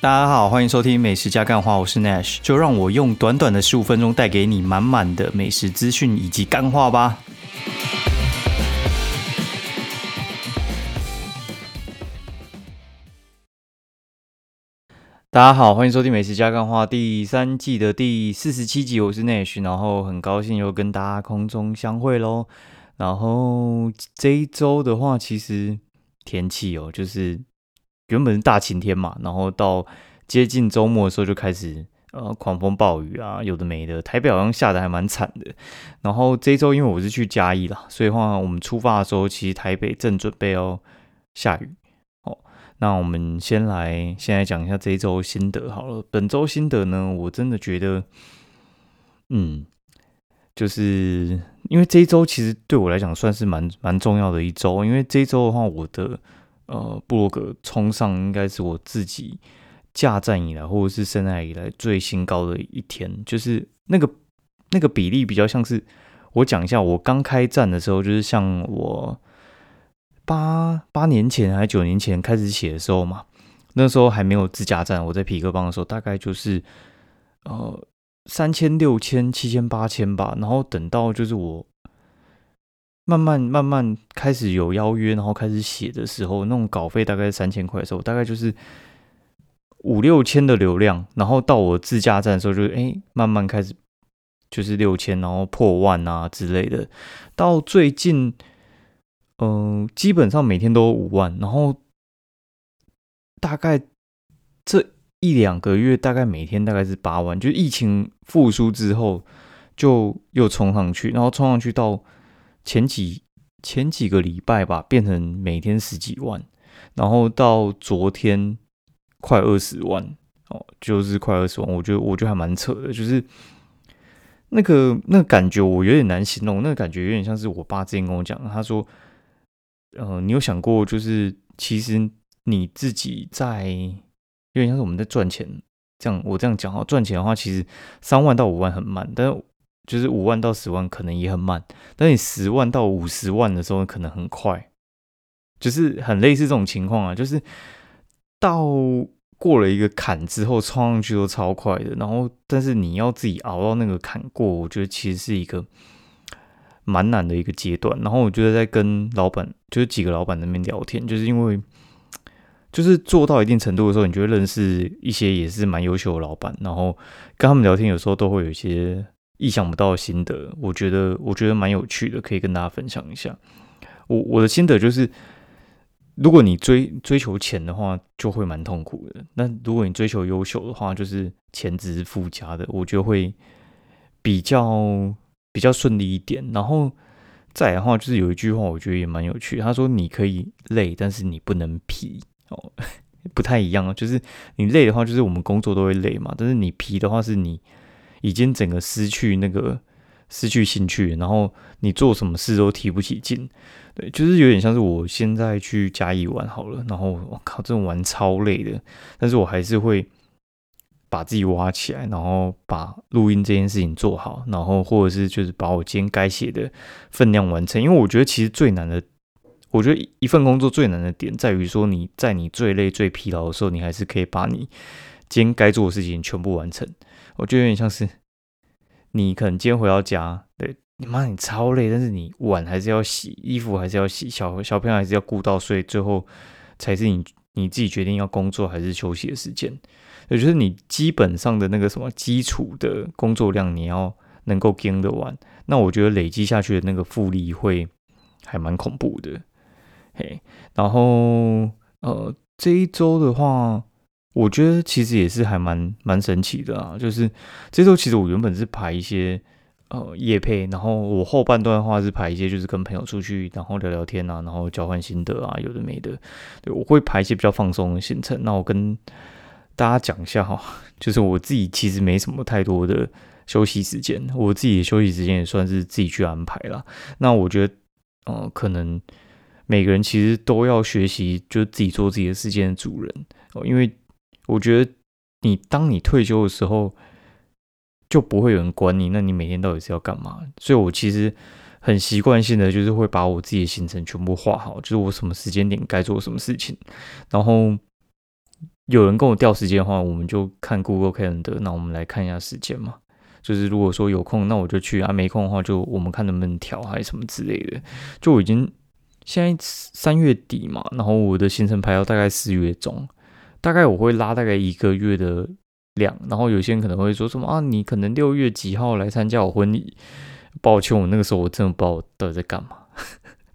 大家好，欢迎收听美食加干话，我是 Nash，就让我用短短的十五分钟带给你满满的美食资讯以及干话吧。大家好，欢迎收听美食加干话第三季的第四十七集，我是 Nash，然后很高兴又跟大家空中相会喽。然后这一周的话，其实天气哦，就是原本是大晴天嘛，然后到接近周末的时候就开始呃狂风暴雨啊，有的没的。台北好像下的还蛮惨的。然后这一周因为我是去嘉义啦，所以话我们出发的时候，其实台北正准备要下雨哦。那我们先来先来讲一下这一周心得好了。本周心得呢，我真的觉得，嗯，就是因为这一周其实对我来讲算是蛮蛮重要的一周，因为这一周的话，我的呃布洛格冲上应该是我自己架站以来或者是生涯以来最新高的一天，就是那个那个比例比较像是我讲一下，我刚开站的时候，就是像我八八年前还是九年前开始写的时候嘛，那时候还没有自驾站，我在皮克邦的时候，大概就是呃三千六千七千八千吧，然后等到就是我。慢慢慢慢开始有邀约，然后开始写的时候，那种稿费大概三千块的时候，大概就是五六千的流量，然后到我自驾站的时候，就是哎，慢慢开始就是六千，然后破万啊之类的。到最近，嗯，基本上每天都五万，然后大概这一两个月，大概每天大概是八万。就疫情复苏之后，就又冲上去，然后冲上去到。前几前几个礼拜吧，变成每天十几万，然后到昨天快二十万哦，就是快二十万。我觉得我觉得还蛮扯的，就是那个那个感觉我有点难形容，那个感觉有点像是我爸之前跟我讲，他说，呃，你有想过，就是其实你自己在有点像是我们在赚钱，这样我这样讲哈，赚钱的话，其实三万到五万很慢，但是。就是五万到十万可能也很慢，但你十万到五十万的时候可能很快，就是很类似这种情况啊。就是到过了一个坎之后，冲上去都超快的。然后，但是你要自己熬到那个坎过，我觉得其实是一个蛮难的一个阶段。然后，我觉得在跟老板，就是几个老板那边聊天，就是因为就是做到一定程度的时候，你就会认识一些也是蛮优秀的老板。然后跟他们聊天，有时候都会有一些。意想不到的心得，我觉得我觉得蛮有趣的，可以跟大家分享一下。我我的心得就是，如果你追追求钱的话，就会蛮痛苦的；那如果你追求优秀的话，就是钱只是附加的，我觉得会比较比较顺利一点。然后再来的话，就是有一句话，我觉得也蛮有趣。他说：“你可以累，但是你不能皮。”哦，不太一样啊就是你累的话，就是我们工作都会累嘛；但是你皮的话，是你。已经整个失去那个失去兴趣，然后你做什么事都提不起劲，对，就是有点像是我现在去嘉义玩好了，然后我靠，这种玩超累的，但是我还是会把自己挖起来，然后把录音这件事情做好，然后或者是就是把我今天该写的分量完成，因为我觉得其实最难的，我觉得一份工作最难的点在于说你在你最累最疲劳的时候，你还是可以把你今天该做的事情全部完成。我觉得有点像是你可能今天回到家，对你妈你超累，但是你碗还是要洗，衣服还是要洗，小小朋友还是要顾到，所以最后才是你你自己决定要工作还是休息的时间。也就是你基本上的那个什么基础的工作量，你要能够跟得完，那我觉得累积下去的那个复利会还蛮恐怖的。嘿，然后呃这一周的话。我觉得其实也是还蛮蛮神奇的啊，就是这周其实我原本是排一些呃夜配，然后我后半段的话是排一些就是跟朋友出去，然后聊聊天啊，然后交换心得啊，有的没的，对我会排一些比较放松的行程。那我跟大家讲一下哈，就是我自己其实没什么太多的休息时间，我自己的休息时间也算是自己去安排了。那我觉得，呃，可能每个人其实都要学习，就自己做自己的时间的主人哦，因为。我觉得你当你退休的时候，就不会有人管你。那你每天到底是要干嘛？所以我其实很习惯性的就是会把我自己的行程全部画好，就是我什么时间点该做什么事情。然后有人跟我调时间的话，我们就看 Google Calendar，那我们来看一下时间嘛。就是如果说有空，那我就去啊；没空的话，就我们看能不能调还是什么之类的。就已经现在三月底嘛，然后我的行程排到大概四月中，大概我会拉大概一个月的量。然后有些人可能会说什么啊，你可能六月几号来参加我婚礼？抱歉，我那个时候我真的不知道我到底在干嘛。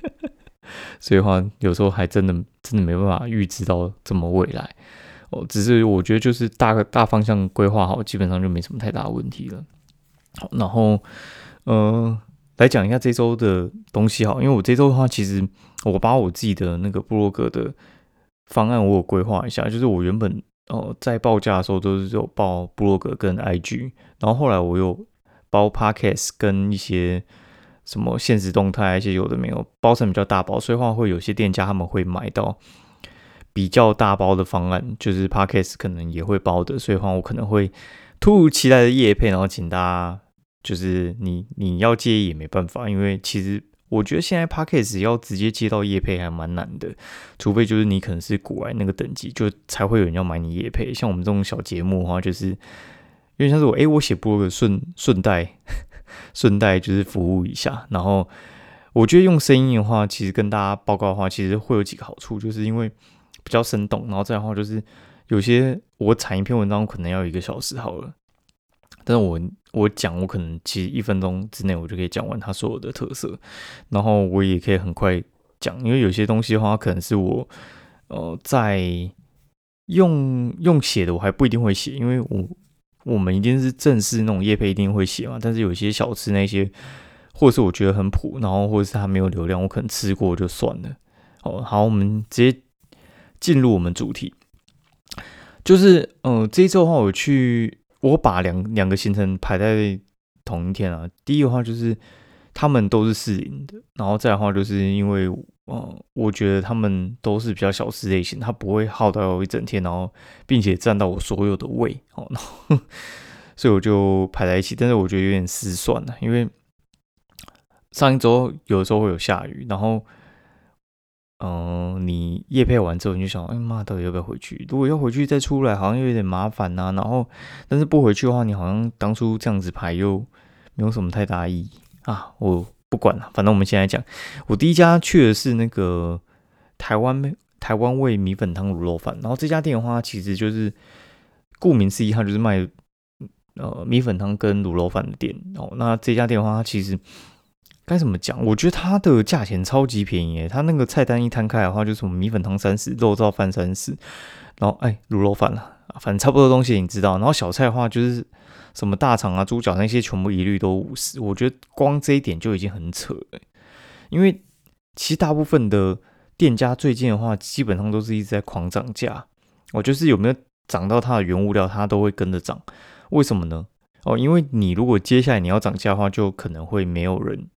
所以话有时候还真的真的没办法预知到这么未来。哦，只是我觉得就是大概大方向规划好，基本上就没什么太大问题了。好，然后呃，来讲一下这周的东西好，因为我这周的话，其实我把我自己的那个布洛格的方案我有规划一下，就是我原本哦在报价的时候都是有报布洛格跟 IG，然后后来我又包 Podcast 跟一些什么现实动态，一些有的没有包成比较大包，所以话会有些店家他们会买到。比较大包的方案，就是 Podcast 可能也会包的，所以话我可能会突如其来的夜配，然后请大家就是你你要介意也没办法，因为其实我觉得现在 Podcast 要直接接到夜配还蛮难的，除非就是你可能是古玩那个等级，就才会有人要买你夜配。像我们这种小节目的话，就是因为像是我哎，我写播客顺顺带 顺带就是服务一下，然后我觉得用声音的话，其实跟大家报告的话，其实会有几个好处，就是因为。比较生动，然后再的话就是有些我产一篇文章可能要一个小时好了，但是我我讲我可能其实一分钟之内我就可以讲完它所有的特色，然后我也可以很快讲，因为有些东西的话可能是我呃在用用写的我还不一定会写，因为我我们一定是正式那种叶配一定会写嘛，但是有些小吃那些，或是我觉得很普，然后或者是它没有流量，我可能吃过就算了。哦，好，我们直接。进入我们主题，就是嗯，这一周的话，我去我把两两个行程排在同一天啊。第一的话就是他们都是四零的，然后再的话就是因为嗯，我觉得他们都是比较小吃类型，它不会耗到一整天，然后并且占到我所有的胃哦，然后 所以我就排在一起。但是我觉得有点失算了，因为上一周有的时候会有下雨，然后。嗯，你夜配完之后，你就想，哎妈，到底要不要回去？如果要回去再出来，好像又有点麻烦呐。然后，但是不回去的话，你好像当初这样子排又没有什么太大意义啊。我不管了，反正我们现在讲，我第一家去的是那个台湾台湾味米粉汤卤肉饭。然后这家店的话，其实就是顾名思义，它就是卖呃米粉汤跟卤肉饭的店。哦，那这家店的话，它其实。该怎么讲？我觉得它的价钱超级便宜，它那个菜单一摊开的话，就是什么米粉汤三十，肉燥饭三十，然后哎卤肉饭了，反正差不多东西你知道。然后小菜的话，就是什么大肠啊、猪脚那些，全部一律都五十。我觉得光这一点就已经很扯了，因为其实大部分的店家最近的话，基本上都是一直在狂涨价。我就是有没有涨到它的原物料，它都会跟着涨。为什么呢？哦，因为你如果接下来你要涨价的话，就可能会没有人。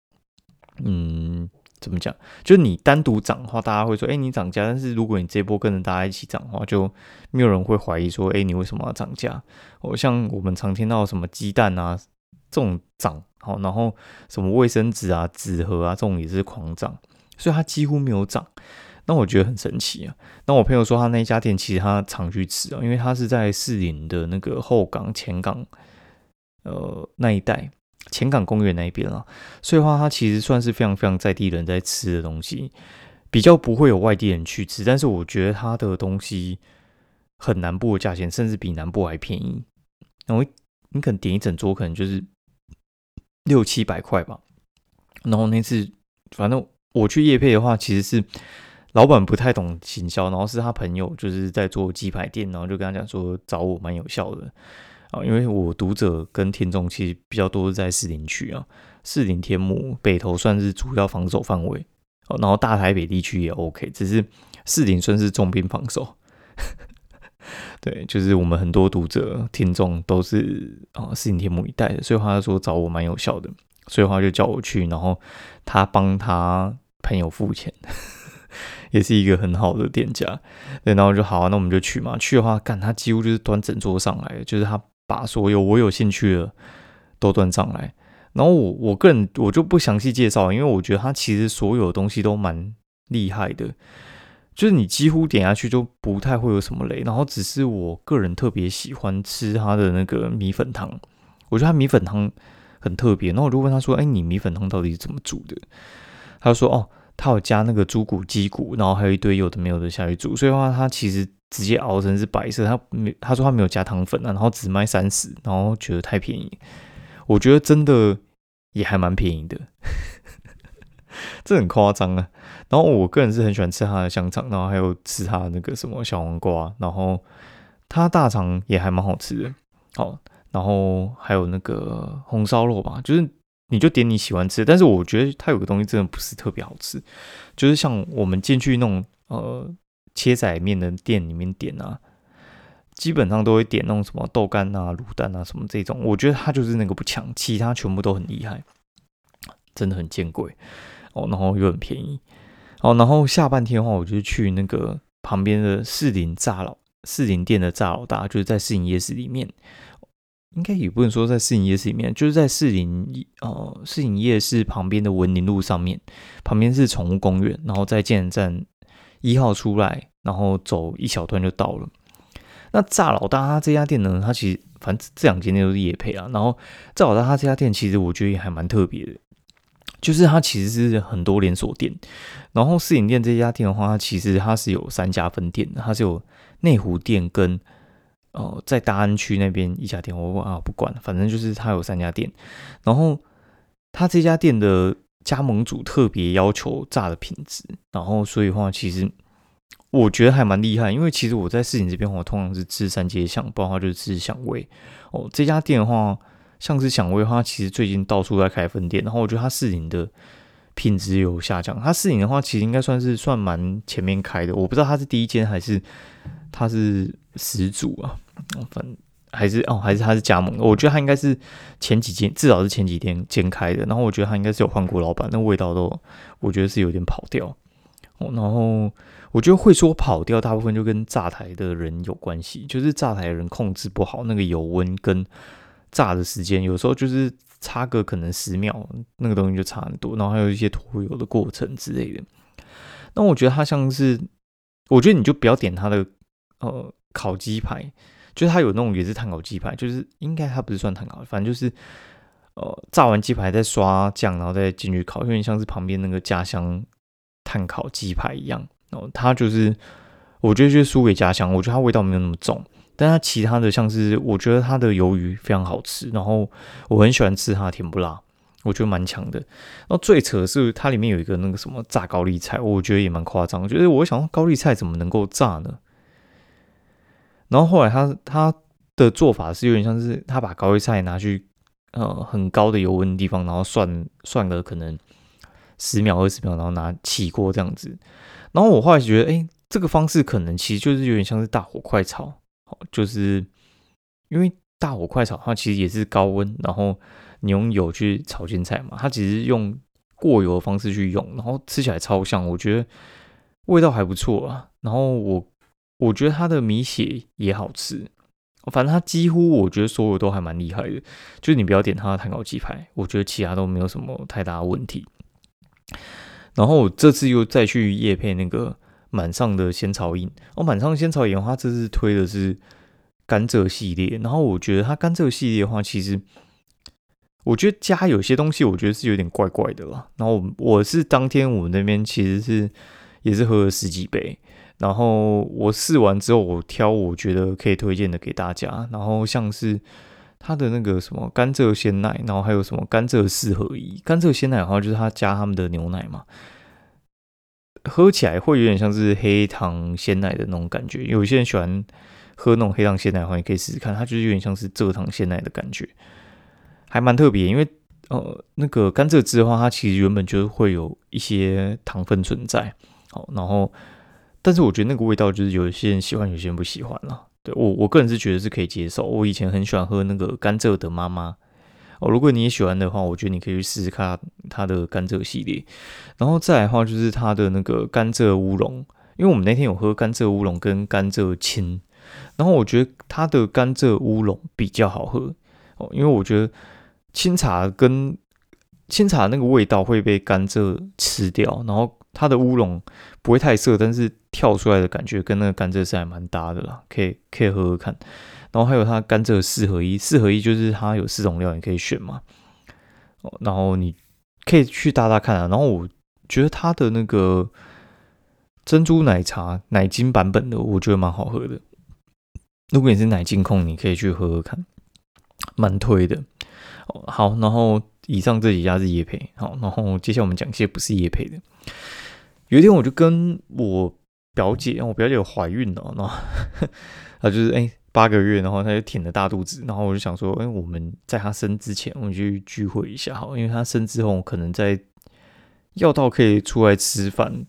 嗯，怎么讲？就你单独涨的话，大家会说，哎，你涨价。但是如果你这波跟着大家一起涨的话，就没有人会怀疑说，哎，你为什么要涨价？哦，像我们常听到什么鸡蛋啊这种涨，好，然后什么卫生纸啊、纸盒啊这种也是狂涨，所以它几乎没有涨。那我觉得很神奇啊。那我朋友说他那家店其实他常去吃啊，因为他是在士林的那个后港、前港呃那一带。前港公园那一边啊，所以话它其实算是非常非常在地人在吃的东西，比较不会有外地人去吃。但是我觉得它的东西很南部的价钱，甚至比南部还便宜。然后你可能点一整桌，可能就是六七百块吧。然后那次反正我去夜配的话，其实是老板不太懂行销，然后是他朋友就是在做鸡排店，然后就跟他讲说找我蛮有效的。啊，因为我读者跟听众其实比较多是在士林区啊，士林天母北投算是主要防守范围哦，然后大台北地区也 OK，只是士林算是重兵防守。对，就是我们很多读者听众都是啊士林天母一带的，所以他说找我蛮有效的，所以他就叫我去，然后他帮他朋友付钱，也是一个很好的店家。对，然后就好，那我们就去嘛，去的话，干他几乎就是端整桌上来，就是他。把所有我有兴趣的都端上来，然后我我个人我就不详细介绍，因为我觉得他其实所有东西都蛮厉害的。就是你几乎点下去就不太会有什么雷，然后只是我个人特别喜欢吃它的那个米粉汤，我觉得它米粉汤很特别。然后我就问他说：“哎，你米粉汤到底是怎么煮的？”他就说：“哦，他有加那个猪骨、鸡骨，然后还有一堆有的没有的下去煮，所以的话他其实直接熬成是白色。他没他说他没有加糖粉啊，然后只卖三十，然后觉得太便宜。我觉得真的也还蛮便宜的。”这很夸张啊！然后我个人是很喜欢吃它的香肠，然后还有吃它的那个什么小黄瓜，然后它大肠也还蛮好吃的。好，然后还有那个红烧肉吧，就是你就点你喜欢吃，但是我觉得它有个东西真的不是特别好吃，就是像我们进去那种呃切仔面的店里面点啊，基本上都会点那种什么豆干啊、卤蛋啊什么这种，我觉得它就是那个不强，其他全部都很厉害，真的很见鬼。哦，然后又很便宜，哦，然后下半天的话，我就去那个旁边的士林炸老士林店的炸老大，就是在士林夜市里面，应该也不能说在士林夜市里面，就是在士林呃士林夜市旁边的文林路上面，旁边是宠物公园，然后在建站一号出来，然后走一小段就到了。那炸老大他这家店呢，他其实反正这两间店都是夜配啊，然后炸老大他这家店其实我觉得也还蛮特别的。就是它其实是很多连锁店，然后四影店这家店的话，它其实它是有三家分店，它是有内湖店跟呃在大安区那边一家店，我啊不管，反正就是他有三家店，然后他这家店的加盟主特别要求炸的品质，然后所以话其实我觉得还蛮厉害，因为其实我在市井这边我通常是吃三街巷，不然的话就是吃香味哦，这家店的话。像是响威的话，其实最近到处在开分店，然后我觉得它市井的品质有下降。它四零的话，其实应该算是算蛮前面开的，我不知道它是第一间还是他是始祖啊，反还是哦还是他是加盟的。我觉得他应该是前几天，至少是前几天间开的。然后我觉得他应该是有换过老板，那味道都我觉得是有点跑掉。哦，然后我觉得会说跑掉，大部分就跟炸台的人有关系，就是炸台的人控制不好那个油温跟。炸的时间有时候就是差个可能十秒，那个东西就差很多，然后还有一些脱油的过程之类的。那我觉得它像是，我觉得你就不要点它的呃烤鸡排，就是它有那种也是碳烤鸡排，就是应该它不是算碳烤，反正就是呃炸完鸡排再刷酱，然后再进去烤，有点像是旁边那个家乡碳烤鸡排一样。然后它就是我觉得就是输给家乡，我觉得它味道没有那么重。但它其他的像是，我觉得它的鱿鱼非常好吃，然后我很喜欢吃它甜不辣，我觉得蛮强的。然后最扯的是它里面有一个那个什么炸高丽菜，我觉得也蛮夸张，就是我想高丽菜怎么能够炸呢？然后后来他他的做法是有点像是他把高丽菜拿去呃很高的油温地方，然后涮涮个可能十秒二十秒，然后拿起锅这样子。然后我后来觉得，哎，这个方式可能其实就是有点像是大火快炒。就是因为大火快炒，它其实也是高温，然后你用油去炒青菜嘛，它只是用过油的方式去用，然后吃起来超香，我觉得味道还不错啊。然后我我觉得它的米血也好吃，反正它几乎我觉得所有都还蛮厉害的。就是你不要点它的碳烤鸡排，我觉得其他都没有什么太大问题。然后我这次又再去夜配那个。满上的仙草饮哦，满上仙草饮的话，这次推的是甘蔗系列。然后我觉得它甘蔗系列的话，其实我觉得加有些东西，我觉得是有点怪怪的啦。然后我是当天我们那边其实是也是喝了十几杯，然后我试完之后，我挑我觉得可以推荐的给大家。然后像是它的那个什么甘蔗鲜奶，然后还有什么甘蔗四合一。甘蔗鲜奶的话，就是它加他们的牛奶嘛。喝起来会有点像是黑糖鲜奶的那种感觉，有些人喜欢喝那种黑糖鲜奶的话，也可以试试看，它就是有点像是蔗糖鲜奶的感觉，还蛮特别。因为呃，那个甘蔗汁的话，它其实原本就会有一些糖分存在，好，然后但是我觉得那个味道就是有些人喜欢，有些人不喜欢了。对我我个人是觉得是可以接受。我以前很喜欢喝那个甘蔗的妈妈。哦，如果你也喜欢的话，我觉得你可以去试试看它的甘蔗系列。然后再来的话，就是它的那个甘蔗乌龙，因为我们那天有喝甘蔗乌龙跟甘蔗青，然后我觉得它的甘蔗乌龙比较好喝哦，因为我觉得清茶跟清茶那个味道会被甘蔗吃掉，然后它的乌龙不会太涩，但是跳出来的感觉跟那个甘蔗是还蛮搭的啦，可以可以喝喝看。然后还有它甘蔗四合一，四合一就是它有四种料你可以选嘛。哦，然后你可以去搭搭看啊。然后我觉得它的那个珍珠奶茶奶精版本的，我觉得蛮好喝的。如果你是奶精控，你可以去喝喝看，蛮推的。好，然后以上这几家是叶配，好，然后接下来我们讲一些不是叶配的。有一天我就跟我表姐，我表姐有怀孕了，然后 她就是哎八个月，然后她就挺着大肚子，然后我就想说，哎，我们在她生之前，我们去聚会一下，好，因为她生之后可能在要到可以出来吃饭，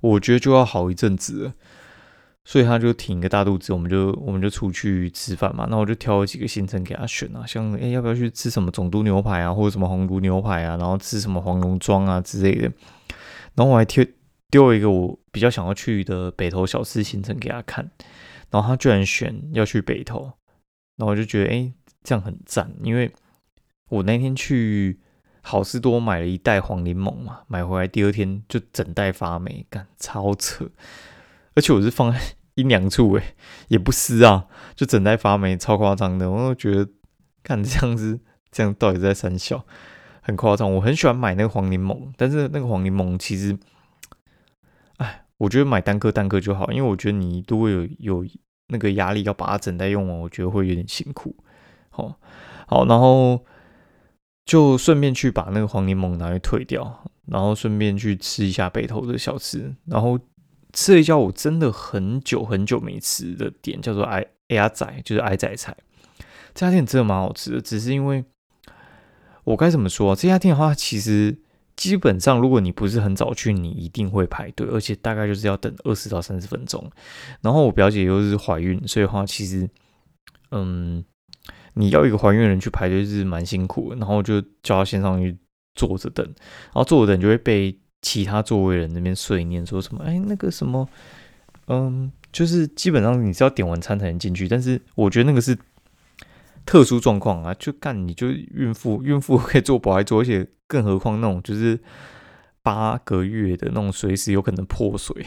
我觉得就要好一阵子。所以他就挺个大肚子，我们就我们就出去吃饭嘛。那我就挑了几个行程给他选啊，像哎要不要去吃什么总督牛排啊，或者什么红炉牛排啊，然后吃什么黄龙庄啊之类的。然后我还挑丢一个我比较想要去的北投小吃行程给他看，然后他居然选要去北投，然后我就觉得哎这样很赞，因为我那天去好事多买了一袋黄柠檬嘛，买回来第二天就整袋发霉，干超扯。而且我是放在阴凉处诶，也不湿啊，就整袋发霉，超夸张的。我都觉得，看这样子，这样到底在三笑，很夸张。我很喜欢买那个黄柠檬，但是那个黄柠檬其实，我觉得买单颗单颗就好，因为我觉得你如果有有那个压力要把它整袋用完，我觉得会有点辛苦。好，好，然后就顺便去把那个黄柠檬拿去退掉，然后顺便去吃一下北投的小吃，然后。吃了一家我真的很久很久没吃的店，叫做矮矮仔，就是矮仔菜。这家店真的蛮好吃的，只是因为我该怎么说？啊这家店的话，其实基本上如果你不是很早去，你一定会排队，而且大概就是要等二十到三十分钟。然后我表姐又是怀孕，所以的话，其实嗯，你要一个怀孕的人去排队是蛮辛苦的。然后就叫她先上去坐着等，然后坐着等就会被。其他座位人那边碎念说什么？哎，那个什么，嗯，就是基本上你是要点完餐才能进去，但是我觉得那个是特殊状况啊，就干你就孕妇，孕妇可以做保爱做，而且更何况那种就是八个月的那种，随时有可能破水。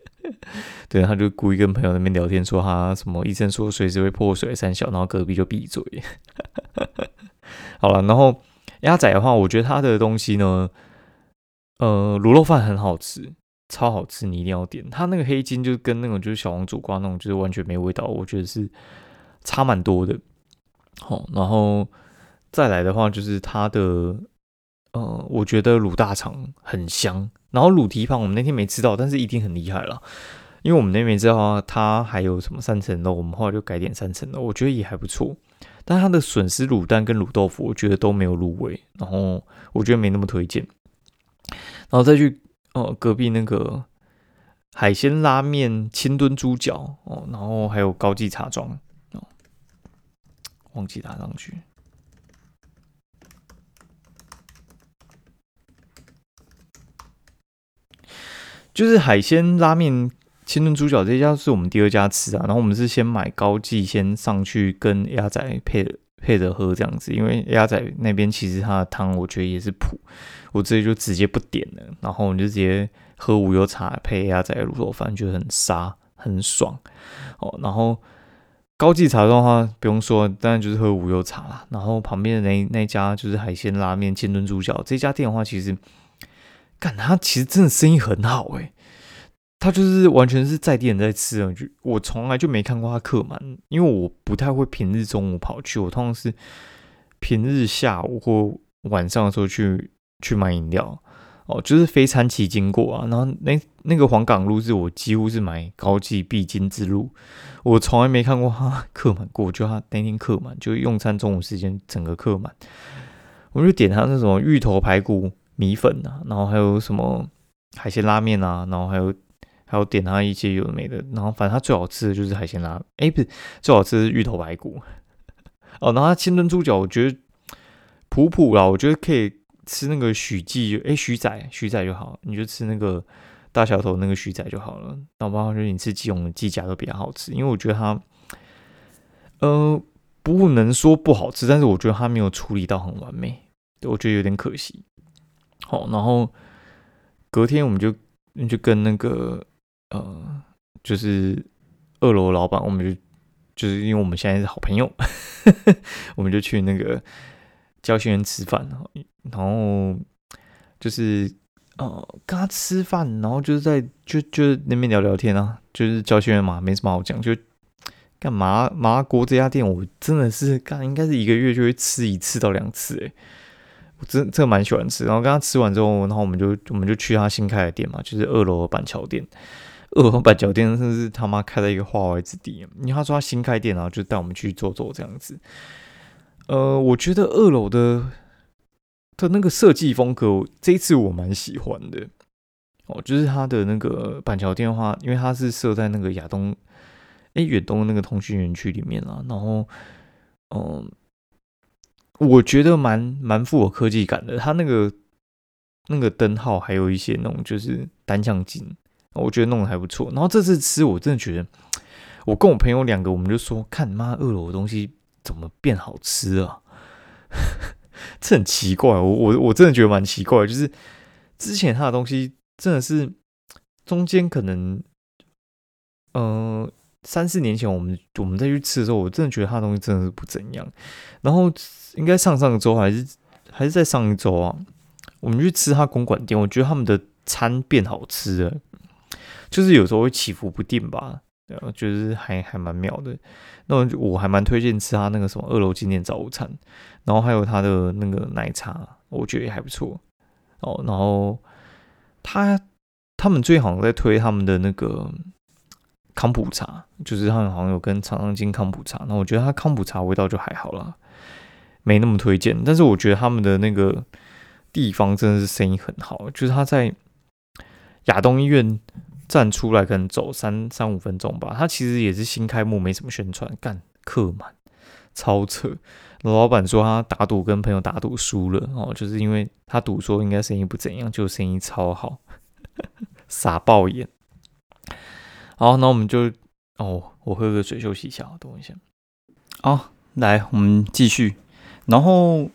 对，他就故意跟朋友那边聊天说他什么医生说随时会破水三小，然后隔壁就闭嘴。好了，然后鸭仔的话，我觉得他的东西呢。呃，卤肉饭很好吃，超好吃，你一定要点。它那个黑金就是跟那种就是小王煮瓜那种，就是完全没味道，我觉得是差蛮多的。好，然后再来的话就是它的，呃，我觉得卤大肠很香。然后卤蹄膀我们那天没吃到，但是一定很厉害了，因为我们那边知道它还有什么三层肉，我们后来就改点三层肉，我觉得也还不错。但它的笋丝卤蛋跟卤豆腐，我觉得都没有入味，然后我觉得没那么推荐。然后再去哦，隔壁那个海鲜拉面清炖猪脚哦，然后还有高记茶庄，忘记打上去，就是海鲜拉面清炖猪脚这家是我们第二家吃啊，然后我们是先买高记先上去跟鸭仔配配着喝这样子，因为鸭仔那边其实它的汤我觉得也是普。我直接就直接不点了，然后我们就直接喝无油茶配鸭仔卤肉饭，觉得很沙很爽哦。然后高级茶的话不用说，当然就是喝无油茶啦。然后旁边的那那家就是海鲜拉面金炖猪脚，这家店的话其实，干他其实真的生意很好诶。他就是完全是在地人在吃啊，就我从来就没看过他客满，因为我不太会平日中午跑去，我通常是平日下午或晚上的时候去。去买饮料哦，就是非餐期经过啊，然后那那个黄冈路是我几乎是买高级必经之路，我从来没看过他客满过，就他那天客满，就用餐中午时间整个客满，我就点他那种芋头排骨米粉啊，然后还有什么海鲜拉面啊，然后还有还有点他一些有的没的，然后反正他最好吃的就是海鲜拉，哎不是最好吃的是芋头排骨 哦，然后他清炖猪脚我觉得普普啦，我觉得可以。吃那个许记，哎，许仔，许仔就好，你就吃那个大小头那个许仔就好了。那包括就是你吃鸡茸的鸡甲都比较好吃，因为我觉得它，呃，不能说不好吃，但是我觉得它没有处理到很完美，我觉得有点可惜。好，然后隔天我们就就跟那个呃，就是二楼老板，我们就就是因为我们现在是好朋友，我们就去那个教训员吃饭，然后就是呃跟他吃饭，然后就是在就就那边聊聊天啊，就是教训员嘛，没什么好讲，就干嘛麻辣锅这家店，我真的是干应该是一个月就会吃一次到两次，诶。我真这蛮喜欢吃，然后跟他吃完之后，然后我们就我们就去他新开的店嘛，就是二楼的板桥店。二楼板桥店真是他妈开在一个化外之地，因为他说他新开店，然后就带我们去坐坐这样子。呃，我觉得二楼的的那个设计风格，这一次我蛮喜欢的。哦，就是他的那个板桥店的话，因为它是设在那个亚东哎远东那个通讯园区里面啊，然后嗯。我觉得蛮蛮富有科技感的，它那个那个灯号还有一些那种就是单向镜，我觉得弄得还不错。然后这次吃，我真的觉得，我跟我朋友两个，我们就说，看妈二楼的东西怎么变好吃啊？这很奇怪，我我我真的觉得蛮奇怪，就是之前他的东西真的是中间可能，嗯。三四年前，我们我们再去吃的时候，我真的觉得他的东西真的是不怎样。然后应该上上周还是还是在上一周啊，我们去吃他公馆店，我觉得他们的餐变好吃了，就是有时候会起伏不定吧，呃，就是还还蛮妙的。那我还蛮推荐吃他那个什么二楼经典早午餐，然后还有他的那个奶茶，我觉得也还不错哦。然后他他们最好像在推他们的那个。康普茶就是他们好像有跟厂商进康普茶，那我觉得它康普茶味道就还好啦，没那么推荐。但是我觉得他们的那个地方真的是生意很好，就是他在亚东医院站出来，可能走三三五分钟吧。他其实也是新开幕，没什么宣传，干客满超扯。老板说他打赌跟朋友打赌输了哦，就是因为他赌说应该生意不怎样，就生意超好，傻爆眼。好，那我们就哦，我喝个水休息一下，等我一下。好，来，我们继续。然后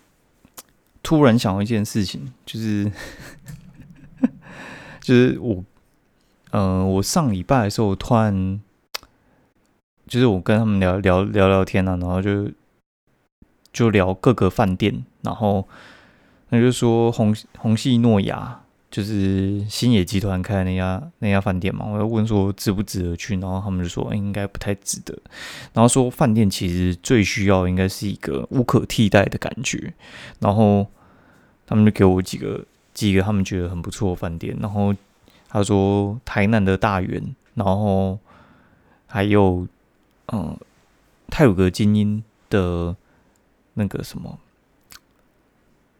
突然想到一件事情，就是 就是我，嗯，我上礼拜的时候突然，就是我跟他们聊聊聊聊天啊，然后就就聊各个饭店，然后那就说红红系诺亚。就是新野集团开的那家那家饭店嘛，我要问说值不值得去，然后他们就说应该不太值得，然后说饭店其实最需要应该是一个无可替代的感觉，然后他们就给我几个几个他们觉得很不错的饭店，然后他说台南的大园，然后还有嗯泰鲁格精英的那个什么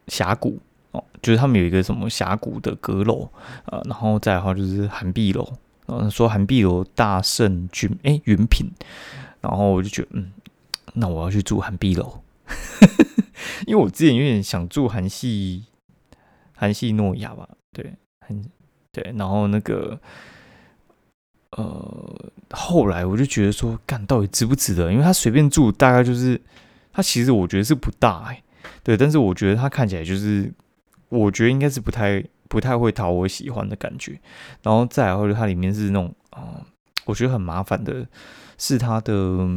峡谷哦。就是他们有一个什么峡谷的阁楼，呃，然后再的话就是韩碧楼，嗯，说韩碧楼大圣君，哎，云品，然后我就觉得，嗯，那我要去住韩碧楼，因为我之前有点想住韩系，韩系诺亚吧，对，很对，然后那个，呃，后来我就觉得说，干到底值不值得？因为他随便住大概就是，它其实我觉得是不大，哎，对，但是我觉得它看起来就是。我觉得应该是不太不太会讨我喜欢的感觉，然后再或者它里面是那种啊，我觉得很麻烦的是它的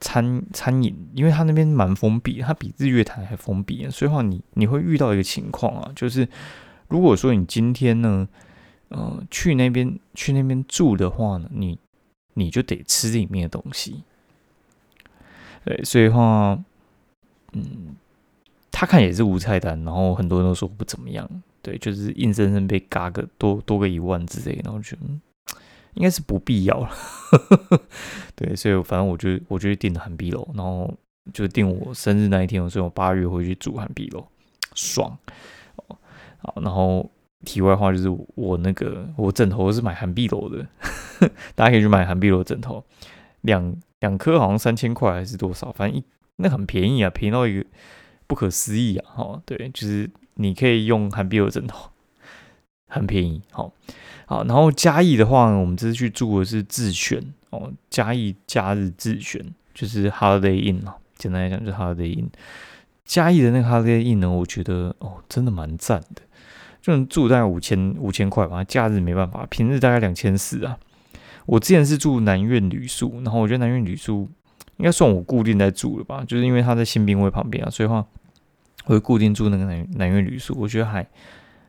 餐餐饮，因为它那边蛮封闭，它比日月潭还封闭，所以话你你会遇到一个情况啊，就是如果说你今天呢，呃，去那边去那边住的话呢，你你就得吃里面的东西，对，所以话，嗯。他看也是无菜单，然后很多人都说不怎么样，对，就是硬生生被嘎个多多个一万之类，然后觉得应该是不必要了，对，所以反正我就我就订了韩碧楼，然后就订我生日那一天，所以我八月回去住韩碧楼，爽，好，然后题外话就是我那个我枕头是买韩碧楼的，大家可以去买韩碧楼枕头，两两颗好像三千块还是多少，反正一那很便宜啊，便宜到一个。不可思议啊！哈，对，就是你可以用韩碧尔枕头，很便宜。好，好，然后嘉义的话，我们这次去住的是自选哦，嘉义假日自选，就是 Holiday Inn 啊。简单来讲，就是 Holiday Inn。嘉义的那个 Holiday Inn 呢，我觉得哦，真的蛮赞的，就能住大概五千五千块吧。假日没办法，平日大概两千四啊。我之前是住南苑旅宿，然后我觉得南苑旅宿应该算我固定在住了吧，就是因为它在新兵卫旁边啊，所以话我会固定住那个南南苑旅宿，我觉得还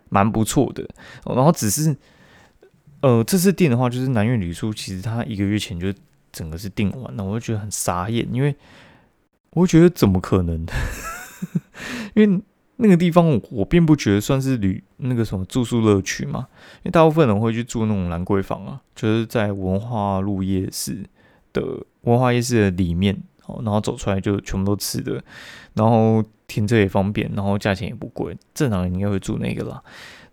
蛮不错的。然后只是，呃，这次订的话，就是南苑旅宿，其实它一个月前就整个是订完了，我就觉得很傻眼，因为我觉得怎么可能？因为那个地方我并不觉得算是旅那个什么住宿乐趣嘛，因为大部分人会去住那种兰桂坊啊，就是在文化路夜市的文化夜市的里面，哦，然后走出来就全部都吃的，然后停车也方便，然后价钱也不贵，正常人应该会住那个啦。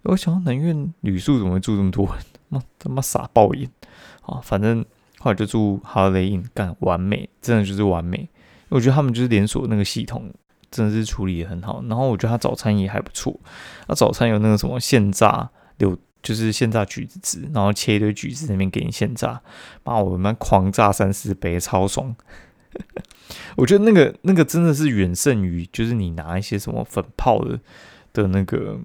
我想到南苑旅宿怎么会住这么多人？妈他妈傻爆眼啊！反正后来就住 Holiday Inn，干完美，真的就是完美。我觉得他们就是连锁那个系统。真的是处理的很好，然后我觉得他早餐也还不错。那早餐有那个什么现榨柳，就是现榨橘子汁，然后切一堆橘子那边给你现榨，妈我们狂榨三四杯，超爽。我觉得那个那个真的是远胜于，就是你拿一些什么粉泡的的那个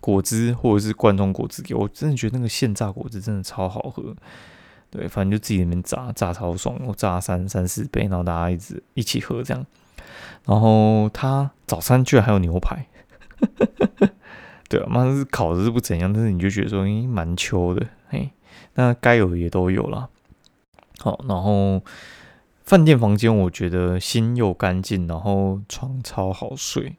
果汁或者是罐装果汁给我，真的觉得那个现榨果汁真的超好喝。对，反正就自己那边榨榨超爽，我榨三三四杯，然后大家一直一起喝这样。然后他早餐居然还有牛排，对啊，妈是烤的是不怎样，但是你就觉得说，诶，蛮秋的，嘿，那该有的也都有了。好，然后饭店房间我觉得新又干净，然后床超好睡，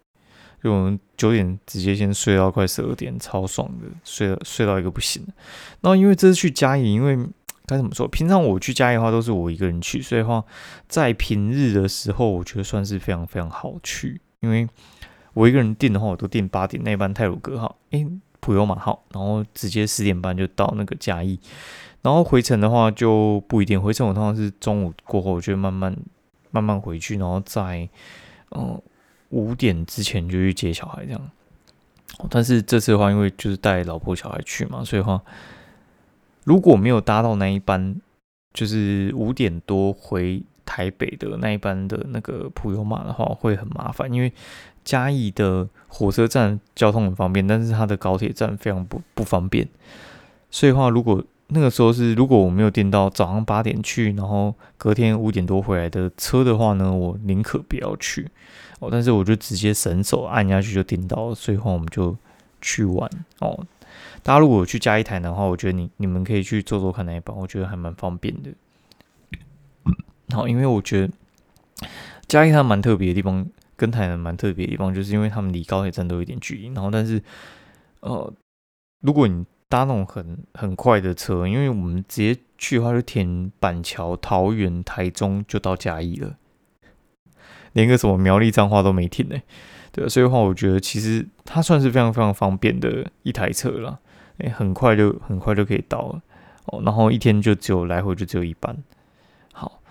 就我们九点直接先睡到快十二点，超爽的，睡睡到一个不行。然后因为这次去嘉义，因为该怎么说？平常我去嘉义的话，都是我一个人去，所以话在平日的时候，我觉得算是非常非常好去。因为我一个人订的话，我都订八点那班泰鲁格号，诶，普悠玛号，然后直接十点半就到那个嘉义。然后回程的话就不一定，回程我通常是中午过后，我就慢慢慢慢回去，然后在嗯五点之前就去接小孩这样。但是这次的话，因为就是带老婆小孩去嘛，所以话。如果没有搭到那一班，就是五点多回台北的那一班的那个普悠玛的话，会很麻烦，因为嘉义的火车站交通很方便，但是它的高铁站非常不不方便。所以话，如果那个时候是如果我没有订到早上八点去，然后隔天五点多回来的车的话呢，我宁可不要去哦。但是我就直接神手按下去就订到了，所以话我们就去玩哦。大家如果去加一台的话，我觉得你你们可以去坐坐看那一班，我觉得还蛮方便的。好，因为我觉得加一台蛮特别的地方，跟台南蛮特别的地方，就是因为他们离高铁站都有点距离。然后，但是呃，如果你搭那种很很快的车，因为我们直接去的话，就填板桥、桃园、台中就到嘉义了，连个什么苗栗彰化都没停呢。所以的话，我觉得其实它算是非常非常方便的一台车了。哎，很快就很快就可以到了哦，然后一天就只有来回就只有一班。好，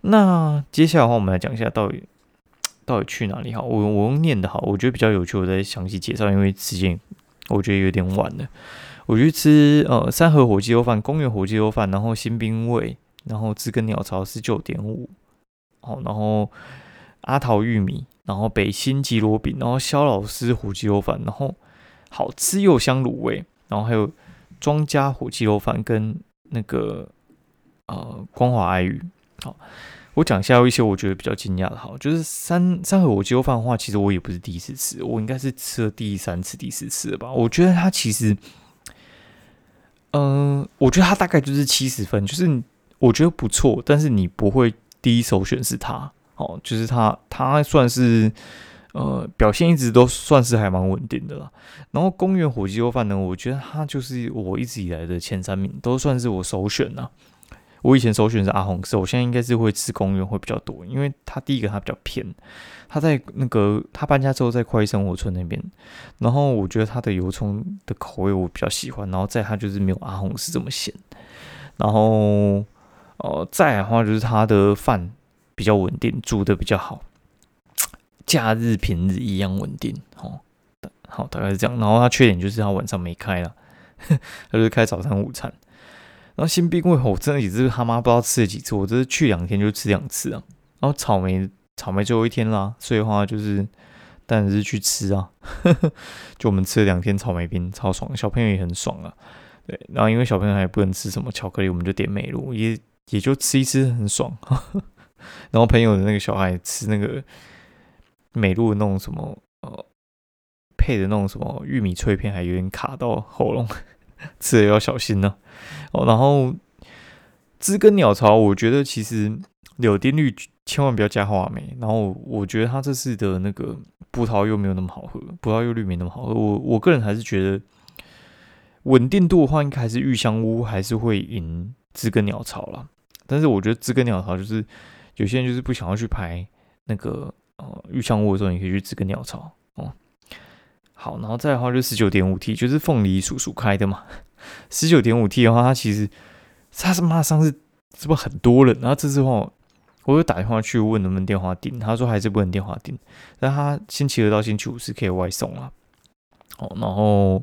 那接下来的话，我们来讲一下到底到底去哪里好。我我用念的好，我觉得比较有趣，我再详细介绍，因为时间我觉得有点晚了。我去吃呃三河火鸡肉饭、公园火鸡肉饭，然后新兵卫，然后知根鸟巢十九点五，哦，然后阿桃玉米，然后北新吉罗饼，然后肖老师火鸡肉饭，然后好吃又香卤味。然后还有庄家火鸡肉饭跟那个呃光华爱玉。好，我讲一下一些我觉得比较惊讶的，好，就是三三盒火鸡肉饭的话，其实我也不是第一次吃，我应该是吃了第三次、第四次了吧？我觉得它其实，嗯，我觉得它大概就是七十分，就是我觉得不错，但是你不会第一首选是它，哦，就是它，它算是。呃，表现一直都算是还蛮稳定的啦。然后公园火鸡肉饭呢，我觉得它就是我一直以来的前三名，都算是我首选呐。我以前首选是阿红色，我现在应该是会吃公园会比较多，因为它第一个它比较偏，它在那个它搬家之后在快生活村那边，然后我觉得它的油葱的口味我比较喜欢，然后再它就是没有阿红是这么咸，然后呃再的话就是它的饭比较稳定，住的比较好。假日平日一样稳定，哦，好，大概是这样。然后它缺点就是它晚上没开了，它就是开早餐、午餐。然后新兵卫，我真的也是他妈不知道吃了几次，我这是去两天就吃两次啊。然后草莓，草莓最后一天啦，所以的话就是当然是去吃啊。就我们吃了两天草莓冰，超爽，小朋友也很爽啊。对，然后因为小朋友还不能吃什么巧克力，我们就点美露，也也就吃一吃很爽。然后朋友的那个小孩吃那个美露那种什么呃配的那种什么玉米脆片，还有点卡到喉咙，吃的要小心呢。哦，然后知根鸟巢，我觉得其实柳丁绿千万不要加话梅。然后我觉得它这次的那个葡萄柚没有那么好喝，葡萄柚绿没那么好喝。我我个人还是觉得。稳定度的话，应该还是玉香屋还是会赢知根鸟巢啦。但是我觉得知根鸟巢就是有些人就是不想要去排那个呃玉香屋的时候，你可以去知根鸟巢哦。好，然后再的话就十九点五 T，就是凤梨叔叔开的嘛。十九点五 T 的话，它其实它是马上是是不是很多人？然后这次话，我有打电话去问能不能电话订，他说还是不能电话订，但他星期二到星期五是可以外送啊。哦，然后。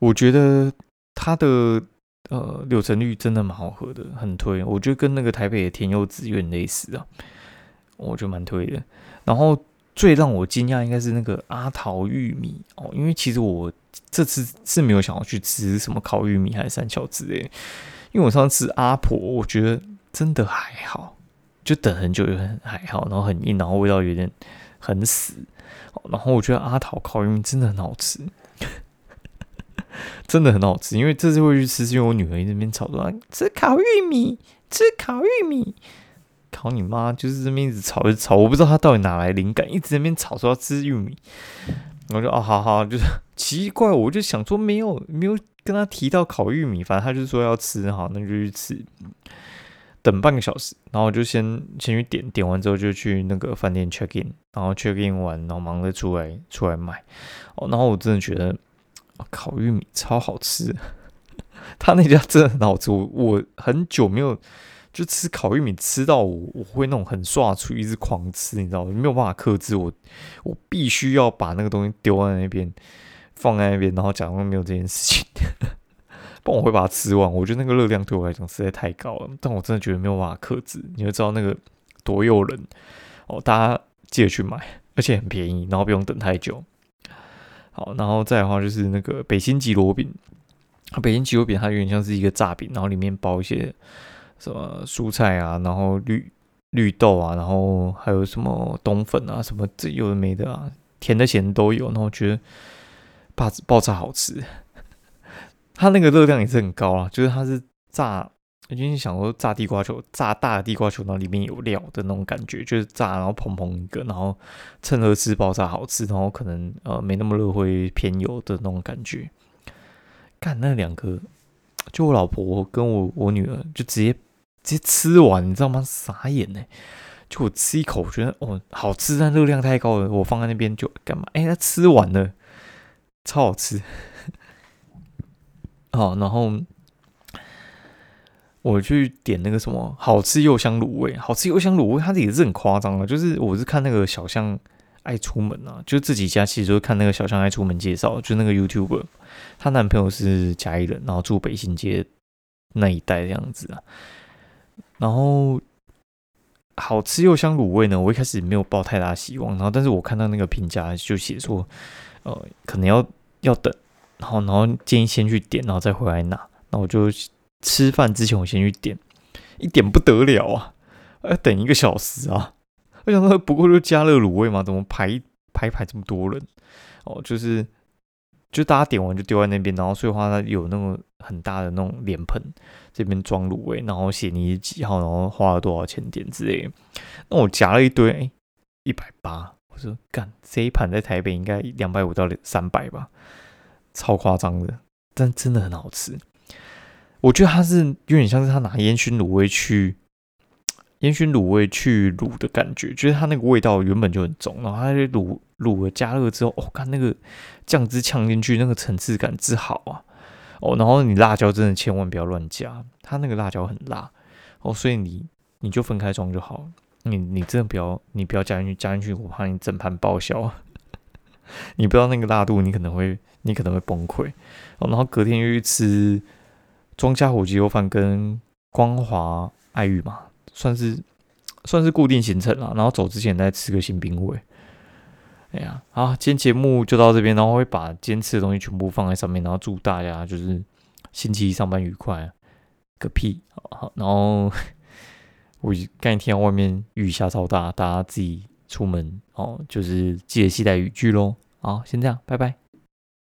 我觉得他的呃柳橙绿真的蛮好喝的，很推。我觉得跟那个台北的甜柚子有点类似啊，我觉得蛮推的。然后最让我惊讶应该是那个阿桃玉米哦，因为其实我这次是没有想要去吃什么烤玉米还是三巧之类，因为我上次阿婆，我觉得真的还好，就等很久也很还好，然后很硬，然后味道有点很死。然后我觉得阿桃烤玉米真的很好吃。真的很好吃，因为这次会去吃，是因为我女儿在那边吵说吃烤玉米，吃烤玉米，烤你妈！就是这边一直吵，一直吵，我不知道她到底哪来灵感，一直在那边吵说要吃玉米。我就哦，好好，就是奇怪，我就想说没有没有跟她提到烤玉米，反正她就说要吃，好，那就去吃。等半个小时，然后我就先先去点，点完之后就去那个饭店 check in，然后 check in 完，然后忙着出来出来买。哦，然后我真的觉得。烤玉米超好吃，他那家真的很好吃。我我很久没有就吃烤玉米，吃到我我会那种很刷出一直狂吃，你知道吗？没有办法克制我，我必须要把那个东西丢在那边，放在那边，然后假装没有这件事情，不然我会把它吃完。我觉得那个热量对我来讲实在太高了，但我真的觉得没有办法克制。你就知道那个多诱人哦，大家记得去买，而且很便宜，然后不用等太久。好，然后再的话就是那个北京吉罗饼，北京吉罗饼它有点像是一个炸饼，然后里面包一些什么蔬菜啊，然后绿绿豆啊，然后还有什么冬粉啊，什么这有的没的啊，甜的咸的都有，然后觉得爆爆炸好吃，它那个热量也是很高啊，就是它是炸。我今天想说炸地瓜球，炸大的地瓜球，然后里面有料的那种感觉，就是炸然后蓬蓬一个，然后趁热吃爆炸好吃，然后可能呃没那么热会偏油的那种感觉。干那两个，就我老婆跟我我女儿就直接直接吃完，你知道吗？傻眼呢！就我吃一口，我觉得哦好吃，但热量太高了，我放在那边就干嘛？哎，它吃完了，超好吃。好，然后。我去点那个什么好吃又香卤味，好吃又香卤味，它也是很夸张啊。就是我是看那个小象爱出门啊，就自己家其实就看那个小象爱出门介绍，就那个 YouTuber，她男朋友是嘉义人，然后住北新街那一带这样子啊。然后好吃又香卤味呢，我一开始没有抱太大希望，然后但是我看到那个评价就写说，呃，可能要要等，然后然后建议先去点，然后再回来拿，那我就。吃饭之前我先去点，一点不得了啊，要等一个小时啊！我想说，不过就加热卤味嘛，怎么排排排这么多人？哦，就是就大家点完就丢在那边，然后所以话它有那种很大的那种脸盆，这边装卤味，然后写你几号，然后花了多少钱点之类。那我夹了一堆，一百八，我说干这一盘在台北应该两百五到三百吧，超夸张的，但真的很好吃。我觉得它是有点像是他拿烟熏卤味去 烟熏卤味去卤的感觉，就是它那个味道原本就很重，然后它卤卤了加热之后，哦，看那个酱汁呛进去，那个层次感之好啊，哦，然后你辣椒真的千万不要乱加，它那个辣椒很辣，哦，所以你你就分开装就好，你你真的不要你不要加进去，加进去我怕你整盘报销，你不知道那个辣度，你可能会你可能会崩溃，然后隔天又去吃。庄家火鸡肉饭跟光华爱玉嘛，算是算是固定行程了。然后走之前再吃个新兵味。哎呀，好，今天节目就到这边，然后会把今天吃的东西全部放在上面，然后祝大家就是星期一上班愉快，个屁！好，然后 我刚才听到外面雨下超大，大家自己出门哦，就是记得携带雨具喽。好，先这样，拜拜。